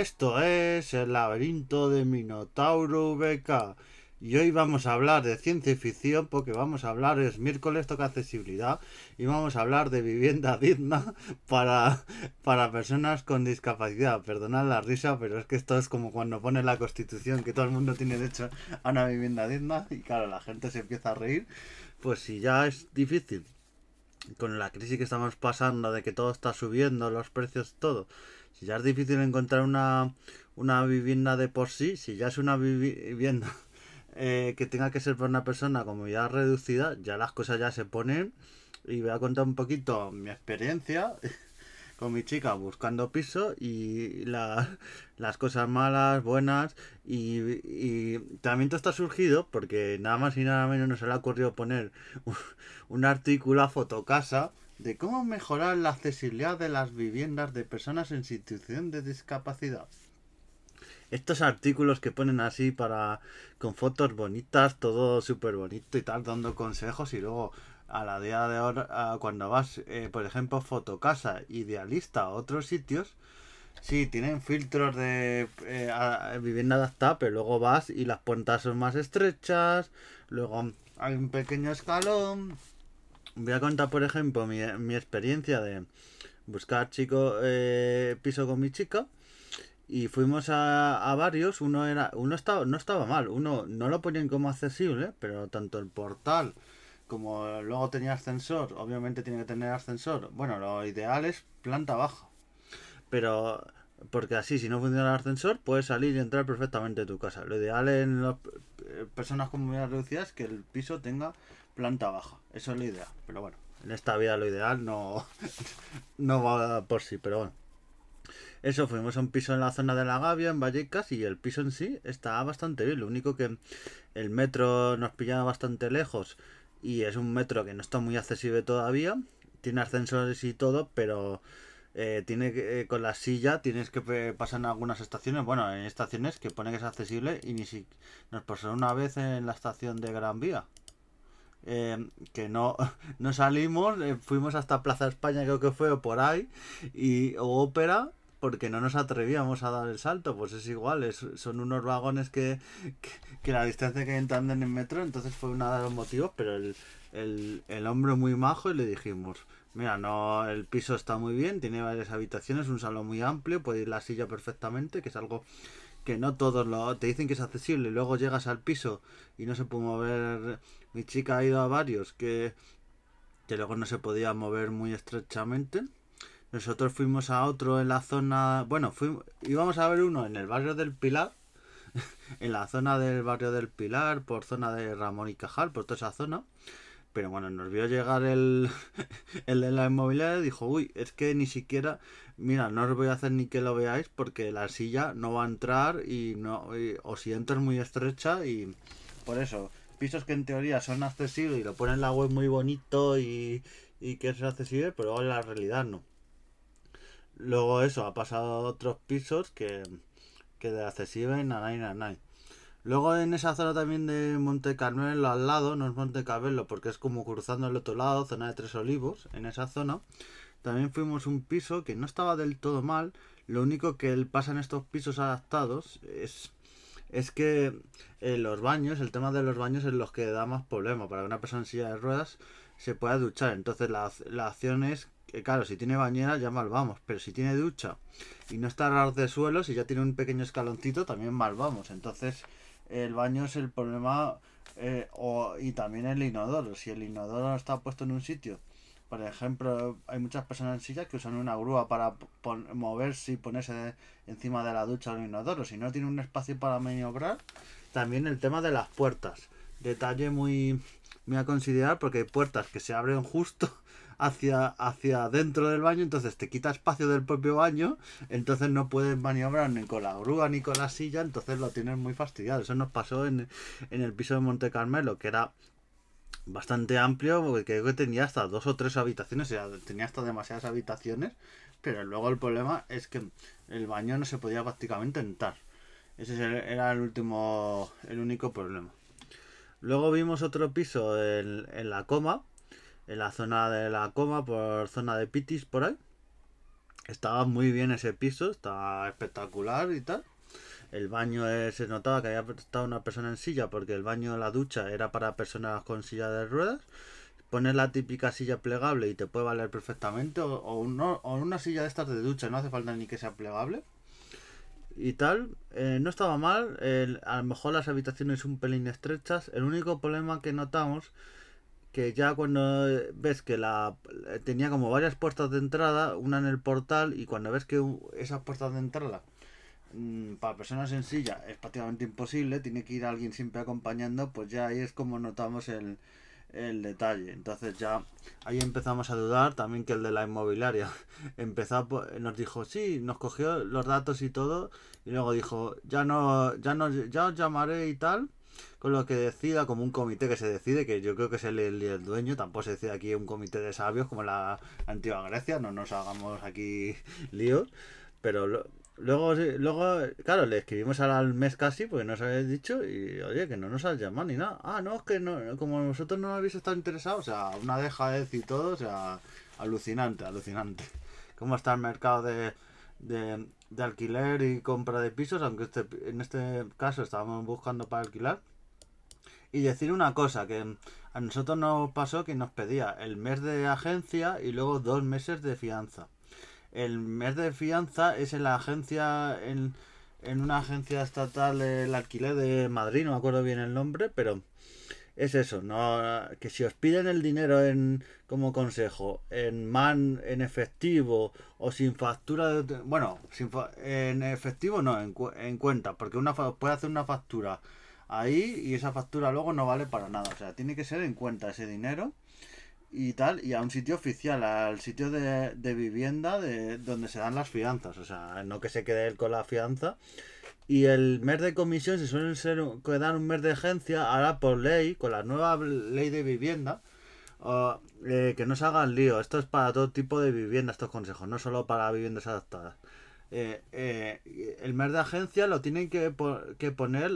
Esto es el laberinto de Minotauro VK. Y hoy vamos a hablar de ciencia ficción porque vamos a hablar, es miércoles, toca accesibilidad y vamos a hablar de vivienda digna para, para personas con discapacidad. Perdonad la risa, pero es que esto es como cuando pone la constitución que todo el mundo tiene derecho a una vivienda digna y claro, la gente se empieza a reír. Pues si ya es difícil con la crisis que estamos pasando, de que todo está subiendo, los precios, todo. Si ya es difícil encontrar una, una vivienda de por sí, si ya es una vivienda eh, que tenga que ser para una persona como ya reducida, ya las cosas ya se ponen. Y voy a contar un poquito mi experiencia con mi chica buscando piso y las cosas malas, buenas. Y, también todo está surgido porque nada más y nada menos nos le ha ocurrido poner un, un artículo a Fotocasa de cómo mejorar la accesibilidad de las viviendas de personas en situación de discapacidad estos artículos que ponen así para con fotos bonitas, todo súper bonito y tal, dando consejos y luego a la día de ahora, cuando vas, eh, por ejemplo, Fotocasa, Idealista a otros sitios, sí, tienen filtros de eh, vivienda adaptada, pero luego vas y las puertas son más estrechas, luego hay un pequeño escalón. Voy a contar, por ejemplo, mi, mi experiencia de buscar chico eh, piso con mi chica y fuimos a, a, varios, uno era, uno estaba, no estaba mal, uno no lo ponían como accesible, pero tanto el portal como luego tenía ascensor, obviamente tiene que tener ascensor. Bueno, lo ideal es planta baja. Pero porque así si no funciona el ascensor puedes salir y entrar perfectamente a tu casa. Lo ideal en las eh, personas con movilidad reducida es que el piso tenga planta baja. Eso es lo ideal. Pero bueno, en esta vida lo ideal no, no va por sí, pero bueno. Eso, fuimos a un piso en la zona de la Gavia, en Vallecas, y el piso en sí está bastante bien. Lo único que el metro nos pillaba bastante lejos y es un metro que no está muy accesible todavía. Tiene ascensores y todo, pero eh, tiene que, eh, con la silla tienes que pasar en algunas estaciones. Bueno, en estaciones que pone que es accesible y ni si nos pasó una vez en la estación de Gran Vía. Eh, que no, no salimos, fuimos hasta Plaza España creo que fue o por ahí y ópera porque no nos atrevíamos a dar el salto, pues es igual, es, son unos vagones que, que, la distancia que entran en metro, entonces fue uno de los motivos, pero el, el, el hombre muy majo y le dijimos, mira, no, el piso está muy bien, tiene varias habitaciones, un salón muy amplio, puede ir la silla perfectamente, que es algo que no todos lo te dicen que es accesible, luego llegas al piso y no se puede mover, mi chica ha ido a varios que, que luego no se podía mover muy estrechamente nosotros fuimos a otro en la zona, bueno, fuimos, íbamos a ver uno en el barrio del Pilar, en la zona del barrio del Pilar, por zona de Ramón y Cajal, por toda esa zona. Pero bueno, nos vio llegar el, el de la inmobiliaria y dijo, uy, es que ni siquiera, mira, no os voy a hacer ni que lo veáis porque la silla no va a entrar y no, o si entra es muy estrecha y por eso, pisos que en teoría son accesibles y lo ponen en la web muy bonito y, y que es accesible, pero en la realidad no. Luego eso, ha pasado a otros pisos que, que de accesible, nanay, nanay. Luego en esa zona también de Monte Carmelo al lado, no es Monte Carmelo porque es como cruzando el otro lado, zona de Tres Olivos, en esa zona. También fuimos un piso que no estaba del todo mal. Lo único que pasa en estos pisos adaptados es, es que eh, los baños, el tema de los baños es los que da más problema. Para una persona en silla de ruedas se pueda duchar. Entonces la, la acción es claro, si tiene bañera ya mal vamos, pero si tiene ducha y no está ras de suelo, si ya tiene un pequeño escaloncito, también mal vamos. Entonces, el baño es el problema eh, o, y también el inodoro. Si el inodoro está puesto en un sitio, por ejemplo, hay muchas personas en silla que usan una grúa para moverse y ponerse encima de la ducha o el inodoro. Si no tiene un espacio para maniobrar, también el tema de las puertas. Detalle muy, muy a considerar porque hay puertas que se abren justo hacia, hacia dentro del baño, entonces te quita espacio del propio baño, entonces no puedes maniobrar ni con la grúa ni con la silla, entonces lo tienes muy fastidiado. Eso nos pasó en, en el piso de Monte Carmelo, que era bastante amplio, porque creo que tenía hasta dos o tres habitaciones, sea, tenía hasta demasiadas habitaciones, pero luego el problema es que el baño no se podía prácticamente entrar. Ese era el último, el único problema. Luego vimos otro piso en, en la coma, en la zona de la coma, por zona de Pitis, por ahí. Estaba muy bien ese piso, estaba espectacular y tal. El baño se notaba que había estado una persona en silla porque el baño, la ducha, era para personas con silla de ruedas. Pones la típica silla plegable y te puede valer perfectamente. O, o una silla de estas de ducha, no hace falta ni que sea plegable. Y tal, eh, no estaba mal. a lo mejor las habitaciones un pelín estrechas. El único problema que notamos que ya cuando ves que la tenía como varias puertas de entrada, una en el portal, y cuando ves que esas puertas de entrada Mm, para personas en silla es prácticamente imposible, tiene que ir alguien siempre acompañando, pues ya ahí es como notamos el, el detalle. Entonces ya ahí empezamos a dudar también que el de la inmobiliaria empezó nos dijo, sí, nos cogió los datos y todo y luego dijo, ya no ya no ya os llamaré y tal. Con lo que decida, como un comité que se decide, que yo creo que es el, el, dueño, tampoco se decide aquí un comité de sabios como la antigua Grecia, no nos hagamos aquí líos, pero Luego, luego, claro, le escribimos al mes casi porque nos habéis dicho y oye, que no nos has llamado ni nada. Ah, no, es que no, como vosotros no habéis estado interesados, o sea, una dejadez y todo, o sea, alucinante, alucinante. ¿Cómo está el mercado de, de, de alquiler y compra de pisos? Aunque este, en este caso estábamos buscando para alquilar. Y decir una cosa, que a nosotros nos pasó que nos pedía el mes de agencia y luego dos meses de fianza. El mes de fianza es en la agencia, en, en una agencia estatal del alquiler de Madrid, no me acuerdo bien el nombre, pero es eso, no que si os piden el dinero en como consejo en man en efectivo o sin factura bueno, sin en efectivo no, en, en cuenta, porque una puede hacer una factura ahí y esa factura luego no vale para nada, o sea, tiene que ser en cuenta ese dinero y tal, y a un sitio oficial, al sitio de, vivienda de donde se dan las fianzas, o sea, no que se quede él con la fianza. Y el mes de comisión, si suelen ser quedar un mes de agencia, ahora por ley, con la nueva ley de vivienda, eh, que no se hagan lío. Esto es para todo tipo de vivienda, estos consejos, no solo para viviendas adaptadas. Eh, eh, el mes de agencia lo tienen que, que poner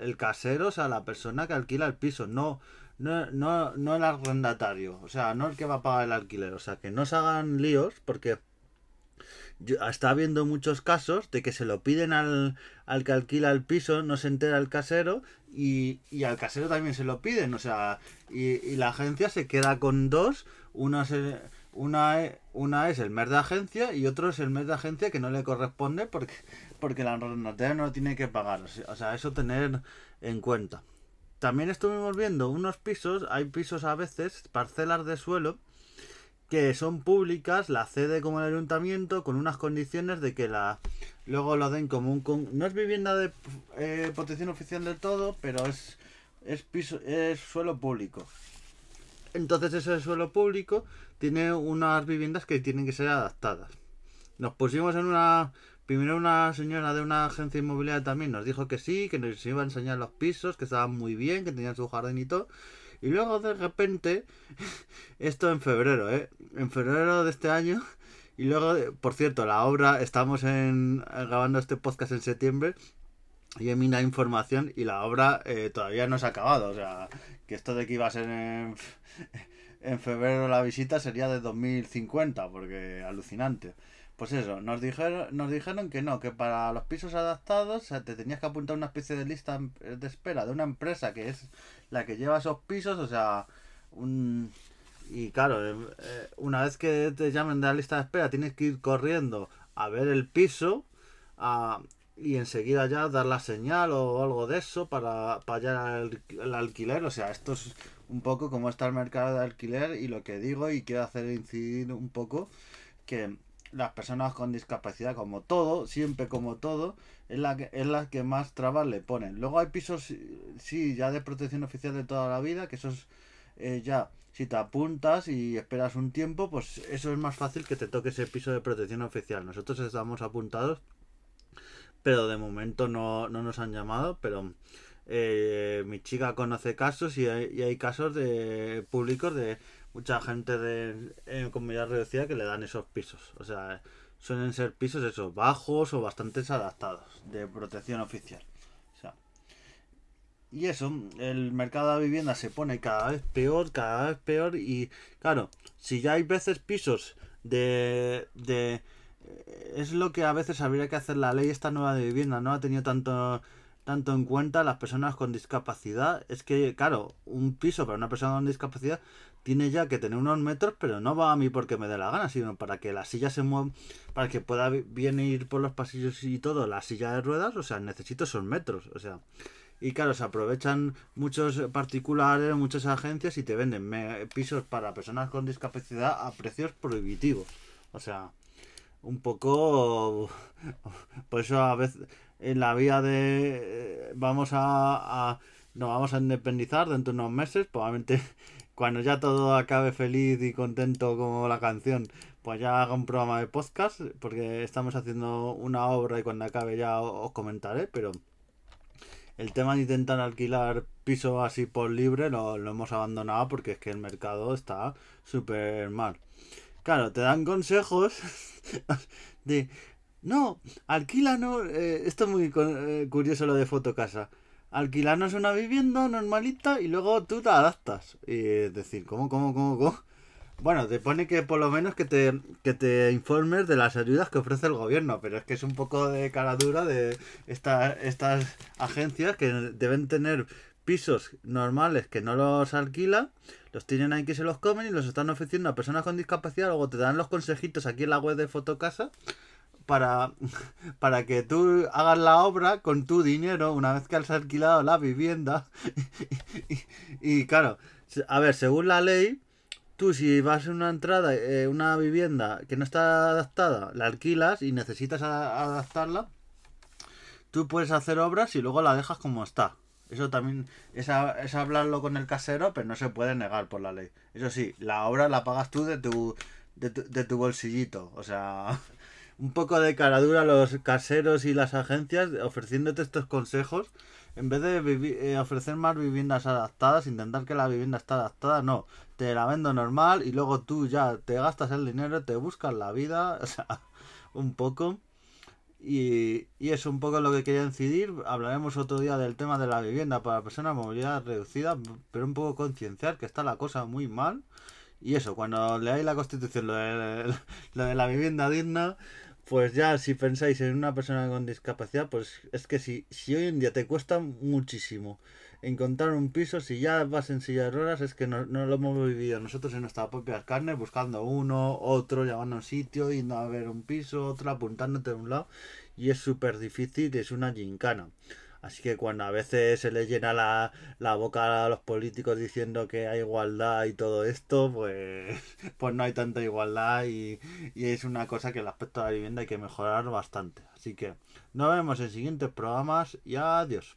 el casero, o sea, la persona que alquila el piso, no no, no, no el arrendatario, o sea, no el que va a pagar el alquiler, o sea, que no se hagan líos porque yo, está habiendo muchos casos de que se lo piden al, al que alquila el piso, no se entera el casero y, y al casero también se lo piden, o sea, y, y la agencia se queda con dos, una es, una, una es el mes de agencia y otro es el mes de agencia que no le corresponde porque, porque el arrendatario no tiene que pagar, o sea, eso tener en cuenta. También estuvimos viendo unos pisos, hay pisos a veces, parcelas de suelo, que son públicas, la cede como el ayuntamiento, con unas condiciones de que la luego lo den como un... no es vivienda de eh, protección oficial del todo, pero es, es, piso, es suelo público. Entonces ese suelo público tiene unas viviendas que tienen que ser adaptadas. Nos pusimos en una Primero una señora de una agencia inmobiliaria también nos dijo que sí, que nos iba a enseñar los pisos, que estaban muy bien, que tenían su jardín y todo. Y luego de repente, esto en febrero, ¿eh? En febrero de este año. Y luego, por cierto, la obra, estamos en, grabando este podcast en septiembre. Mirado información y la obra eh, todavía no se ha acabado. O sea, que esto de que iba a ser en, febrero la visita sería de 2050, porque alucinante. Pues eso, nos dijeron, nos dijeron que no, que para los pisos adaptados te tenías que apuntar una especie de lista de espera de una empresa que es la que lleva esos pisos, o sea, un... Y claro, eh, eh, una vez que te llamen de la lista de espera, tienes que ir corriendo a ver el piso y enseguida ya dar la señal o algo de eso para, el, el, alquiler. O sea, esto es un poco como está el mercado de alquiler y lo que digo y quiero hacer incidir un poco que las personas con discapacidad, como todo, siempre como todo, es la que, es la que más trabas le ponen. Luego hay pisos, sí, ya de protección oficial de toda la vida, que eso es eh, ya, si te apuntas y esperas un tiempo, pues eso es más fácil que te toque ese piso de protección oficial. Nosotros estamos apuntados, pero de momento no, no nos han llamado, pero... Eh, mi chica conoce casos y hay, y hay casos de públicos de mucha gente de en comunidad reducida que le dan esos pisos. O sea, suelen ser pisos esos bajos o bastante adaptados de protección oficial. O sea, y eso, el mercado de vivienda se pone cada vez peor, cada vez peor y claro, si ya hay veces pisos de, de eh, es lo que a veces habría que hacer la ley esta nueva de vivienda, no ha tenido tanto tanto en cuenta las personas con discapacidad. Es que, claro, un piso para una persona con discapacidad tiene ya que tener unos metros, pero no va a mí porque me dé la gana, sino para que la silla se mueva, para que pueda bien ir por los pasillos y todo, la silla de ruedas, o sea, necesito esos metros, o sea. Y claro, se aprovechan muchos particulares, muchas agencias y te venden pisos para personas con discapacidad a precios prohibitivos. O sea, un poco... Por eso a veces en la vía de... Vamos a, a nos vamos a independizar dentro de unos meses, probablemente cuando ya todo acabe feliz y contento como la canción, pues ya haga un programa de podcast, porque estamos haciendo una obra y cuando acabe ya os comentaré, pero el tema de intentar alquilar piso así por libre lo, lo hemos abandonado porque es que el mercado está súper mal. Claro, te dan consejos de, no, alquila no, eh, esto es muy eh, curioso lo de fotocasa alquilarnos una vivienda normalita y luego tú te adaptas. Y es decir, ¿cómo, cómo, cómo, cómo? Bueno, te pone que por lo menos que te, que te informes de las ayudas que ofrece el gobierno, pero es que es un poco de cara dura de esta, estas agencias que deben tener pisos normales que no los alquila, los tienen ahí que se los comen y los están ofreciendo a personas con discapacidad, luego te dan los consejitos aquí en la web de Fotocasa para, para que tú hagas la obra con tu dinero una vez que has alquilado la vivienda. y, claro, a ver, según la ley, tú si vas a una entrada, eh, una vivienda que no está adaptada, la alquilas y necesitas adaptarla, tú puedes hacer obras y luego la dejas como está. Eso también es, es, hablarlo con el casero, pero no se puede negar por la ley. Eso sí, la obra la pagas tú de tu, de tu, de tu bolsillito. O sea, un poco de caradura los caseros y las agencias ofreciéndote estos consejos. En vez de eh, ofrecer más viviendas adaptadas, intentar que la vivienda esté adaptada, no. Te la vendo normal y luego tú ya te gastas el dinero, te buscas la vida, o sea, un poco. Y, y es un poco lo que quería incidir. Hablaremos otro día del tema de la vivienda para personas con movilidad reducida, pero un poco concienciar que está la cosa muy mal. Y eso, cuando leáis la constitución, lo de, lo de la vivienda digna, pues ya si pensáis en una persona con discapacidad, pues es que si, si hoy en día te cuesta muchísimo encontrar un piso, si ya vas en silla de es que no, no lo hemos vivido nosotros en nuestras propias carnes, buscando uno, otro, llamando a un sitio, yendo a ver un piso, otro, apuntándote de un lado, y es súper difícil, es una gincana. Así que cuando a veces se les llena la, la, boca a los políticos diciendo que hay igualdad y todo esto, pues, pues no hay tanta igualdad y, y es una cosa que el aspecto de la vivienda hay que mejorar bastante. Así que nos vemos en siguientes programas y adiós.